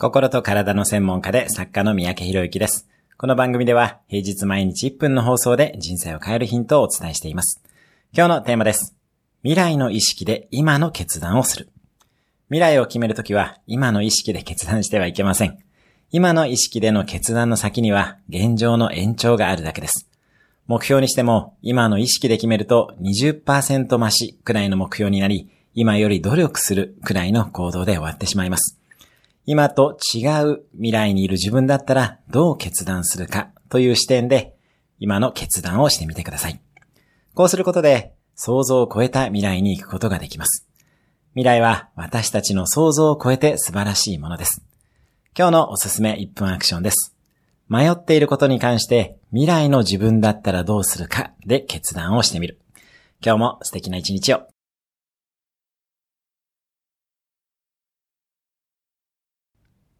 心と体の専門家で作家の三宅博之です。この番組では平日毎日1分の放送で人生を変えるヒントをお伝えしています。今日のテーマです。未来の意識で今の決断をする。未来を決めるときは今の意識で決断してはいけません。今の意識での決断の先には現状の延長があるだけです。目標にしても今の意識で決めると20%増しくらいの目標になり、今より努力するくらいの行動で終わってしまいます。今と違う未来にいる自分だったらどう決断するかという視点で今の決断をしてみてください。こうすることで想像を超えた未来に行くことができます。未来は私たちの想像を超えて素晴らしいものです。今日のおすすめ1分アクションです。迷っていることに関して未来の自分だったらどうするかで決断をしてみる。今日も素敵な一日を。